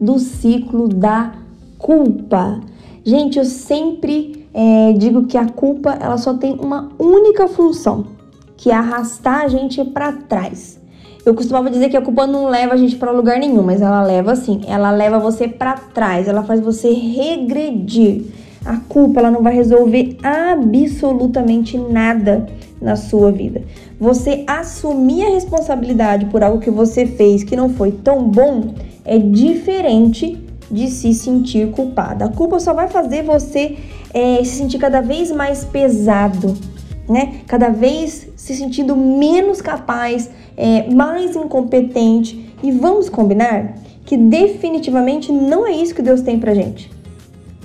do ciclo da culpa. Gente, eu sempre é, digo que a culpa ela só tem uma única função, que é arrastar a gente para trás. Eu costumava dizer que a culpa não leva a gente para lugar nenhum, mas ela leva assim, ela leva você para trás, ela faz você regredir. A culpa ela não vai resolver absolutamente nada na sua vida. Você assumir a responsabilidade por algo que você fez que não foi tão bom é diferente de se sentir culpada. A culpa só vai fazer você é, se sentir cada vez mais pesado, né? Cada vez se sentindo menos capaz, é, mais incompetente. E vamos combinar que definitivamente não é isso que Deus tem pra gente,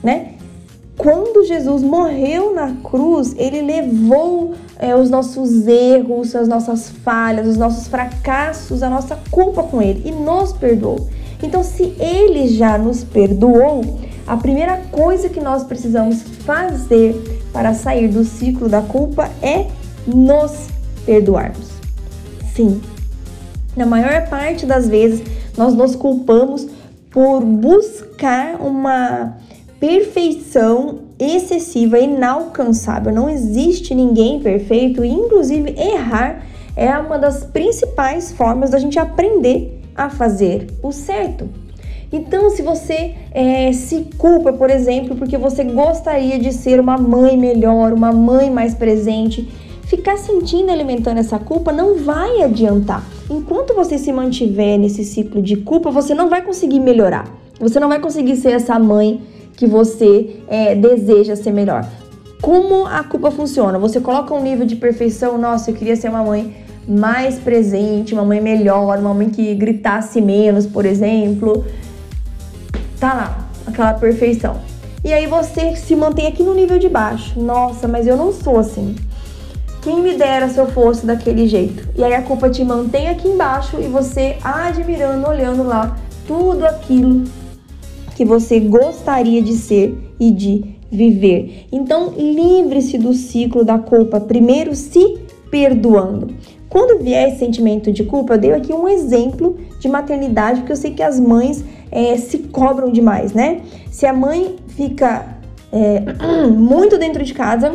né? Quando Jesus morreu na cruz, ele levou é, os nossos erros, as nossas falhas, os nossos fracassos, a nossa culpa com ele e nos perdoou. Então, se ele já nos perdoou, a primeira coisa que nós precisamos fazer para sair do ciclo da culpa é nos perdoarmos. Sim, na maior parte das vezes nós nos culpamos por buscar uma perfeição excessiva, inalcançável. Não existe ninguém perfeito, inclusive errar é uma das principais formas da gente aprender a fazer o certo. Então, se você é, se culpa, por exemplo, porque você gostaria de ser uma mãe melhor, uma mãe mais presente, ficar sentindo alimentando essa culpa não vai adiantar. Enquanto você se mantiver nesse ciclo de culpa, você não vai conseguir melhorar. Você não vai conseguir ser essa mãe que você é, deseja ser melhor. Como a culpa funciona? Você coloca um nível de perfeição, nossa, eu queria ser uma mãe mais presente, uma mãe melhor, uma mãe que gritasse menos, por exemplo. Tá lá, aquela perfeição. E aí você se mantém aqui no nível de baixo. Nossa, mas eu não sou assim. Quem me dera se eu fosse daquele jeito? E aí a culpa te mantém aqui embaixo e você admirando, olhando lá tudo aquilo que você gostaria de ser e de viver. Então, livre-se do ciclo da culpa. Primeiro, se perdoando. Quando vier esse sentimento de culpa, eu dei aqui um exemplo de maternidade, porque eu sei que as mães é, se cobram demais, né? Se a mãe fica é, muito dentro de casa,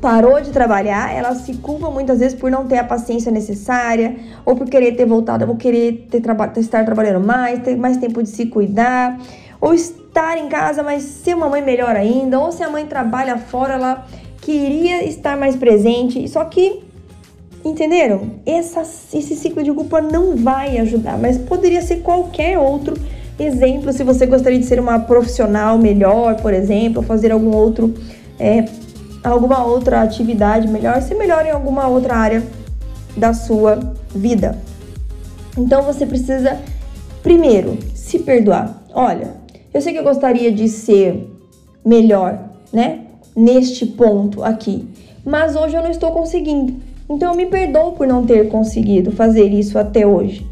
parou de trabalhar, ela se culpa muitas vezes por não ter a paciência necessária, ou por querer ter voltado, ou querer ter traba estar trabalhando mais, ter mais tempo de se cuidar, ou estar em casa, mas ser uma mãe melhor ainda, ou se a mãe trabalha fora, ela queria estar mais presente, só que Entenderam? Essa, esse ciclo de culpa não vai ajudar, mas poderia ser qualquer outro exemplo. Se você gostaria de ser uma profissional melhor, por exemplo, fazer algum outro, é, alguma outra atividade melhor, ser melhor em alguma outra área da sua vida. Então você precisa, primeiro, se perdoar. Olha, eu sei que eu gostaria de ser melhor, né? Neste ponto aqui, mas hoje eu não estou conseguindo. Então eu me perdoo por não ter conseguido fazer isso até hoje.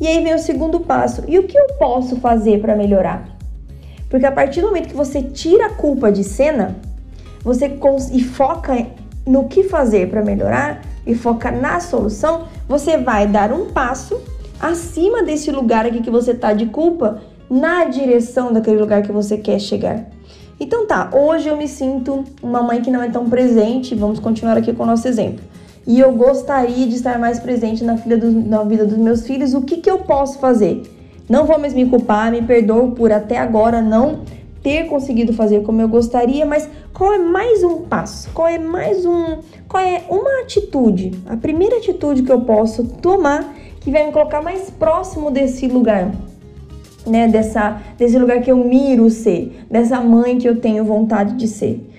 E aí vem o segundo passo. E o que eu posso fazer para melhorar? Porque a partir do momento que você tira a culpa de cena, você e foca no que fazer para melhorar e foca na solução, você vai dar um passo acima desse lugar aqui que você tá de culpa na direção daquele lugar que você quer chegar. Então tá, hoje eu me sinto uma mãe que não é tão presente, vamos continuar aqui com o nosso exemplo e eu gostaria de estar mais presente na, do, na vida dos meus filhos, o que, que eu posso fazer? Não vou mais me culpar, me perdoo por até agora não ter conseguido fazer como eu gostaria, mas qual é mais um passo? Qual é mais um, qual é uma atitude? A primeira atitude que eu posso tomar que vai me colocar mais próximo desse lugar, né, dessa desse lugar que eu miro ser, dessa mãe que eu tenho vontade de ser.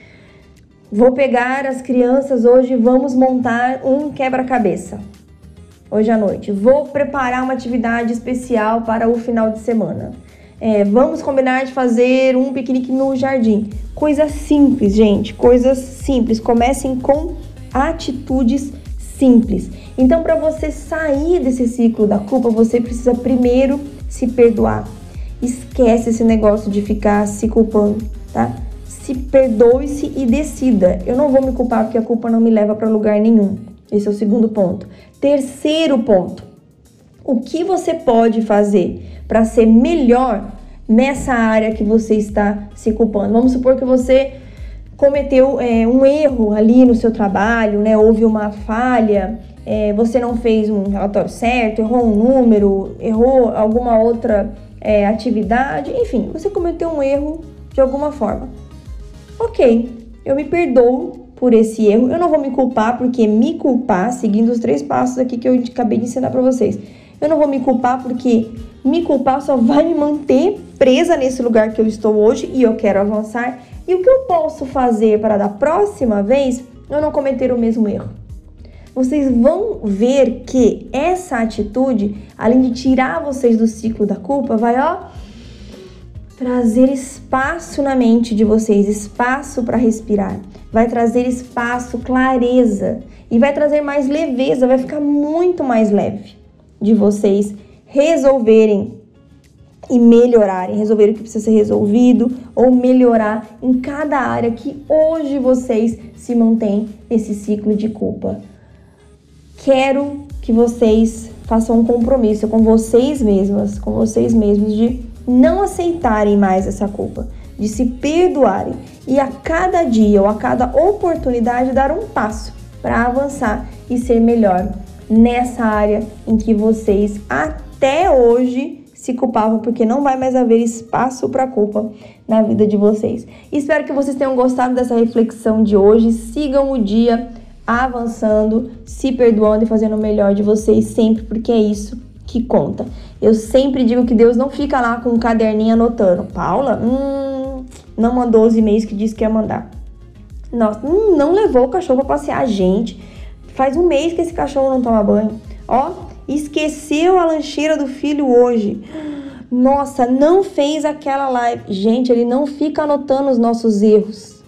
Vou pegar as crianças hoje e vamos montar um quebra-cabeça. Hoje à noite. Vou preparar uma atividade especial para o final de semana. É, vamos combinar de fazer um piquenique no jardim. Coisas simples, gente, coisas simples. Comecem com atitudes simples. Então, para você sair desse ciclo da culpa, você precisa primeiro se perdoar. Esquece esse negócio de ficar se culpando, tá? Se perdoe-se e decida. Eu não vou me culpar porque a culpa não me leva para lugar nenhum. Esse é o segundo ponto. Terceiro ponto. O que você pode fazer para ser melhor nessa área que você está se culpando? Vamos supor que você cometeu é, um erro ali no seu trabalho, né? Houve uma falha, é, você não fez um relatório certo, errou um número, errou alguma outra é, atividade, enfim, você cometeu um erro de alguma forma. Ok, eu me perdoo por esse erro, eu não vou me culpar, porque me culpar, seguindo os três passos aqui que eu acabei de ensinar para vocês, eu não vou me culpar porque me culpar só vai me manter presa nesse lugar que eu estou hoje e eu quero avançar. E o que eu posso fazer para da próxima vez eu não cometer o mesmo erro? Vocês vão ver que essa atitude, além de tirar vocês do ciclo da culpa, vai ó trazer espaço na mente de vocês, espaço para respirar, vai trazer espaço, clareza e vai trazer mais leveza, vai ficar muito mais leve de vocês resolverem e melhorarem, resolver o que precisa ser resolvido ou melhorar em cada área que hoje vocês se mantêm nesse ciclo de culpa. Quero que vocês façam um compromisso com vocês mesmas, com vocês mesmos de não aceitarem mais essa culpa, de se perdoarem e a cada dia ou a cada oportunidade dar um passo para avançar e ser melhor nessa área em que vocês até hoje se culpavam, porque não vai mais haver espaço para culpa na vida de vocês. Espero que vocês tenham gostado dessa reflexão de hoje. Sigam o dia avançando, se perdoando e fazendo o melhor de vocês sempre, porque é isso que conta. Eu sempre digo que Deus não fica lá com um caderninho anotando. Paula, hum, não mandou os e-mails que disse que ia mandar. Nossa, hum, não levou o cachorro para passear. Gente, faz um mês que esse cachorro não toma banho. Ó, Esqueceu a lancheira do filho hoje. Nossa, não fez aquela live. Gente, ele não fica anotando os nossos erros.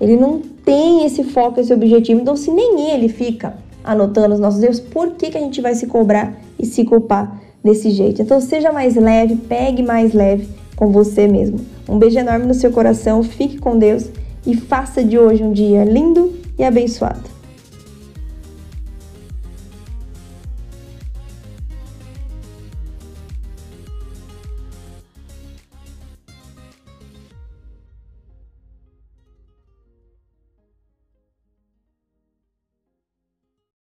Ele não tem esse foco, esse objetivo. Então, se nem ele fica anotando os nossos erros, por que, que a gente vai se cobrar e se culpar desse jeito? Então, seja mais leve, pegue mais leve com você mesmo. Um beijo enorme no seu coração, fique com Deus e faça de hoje um dia lindo e abençoado.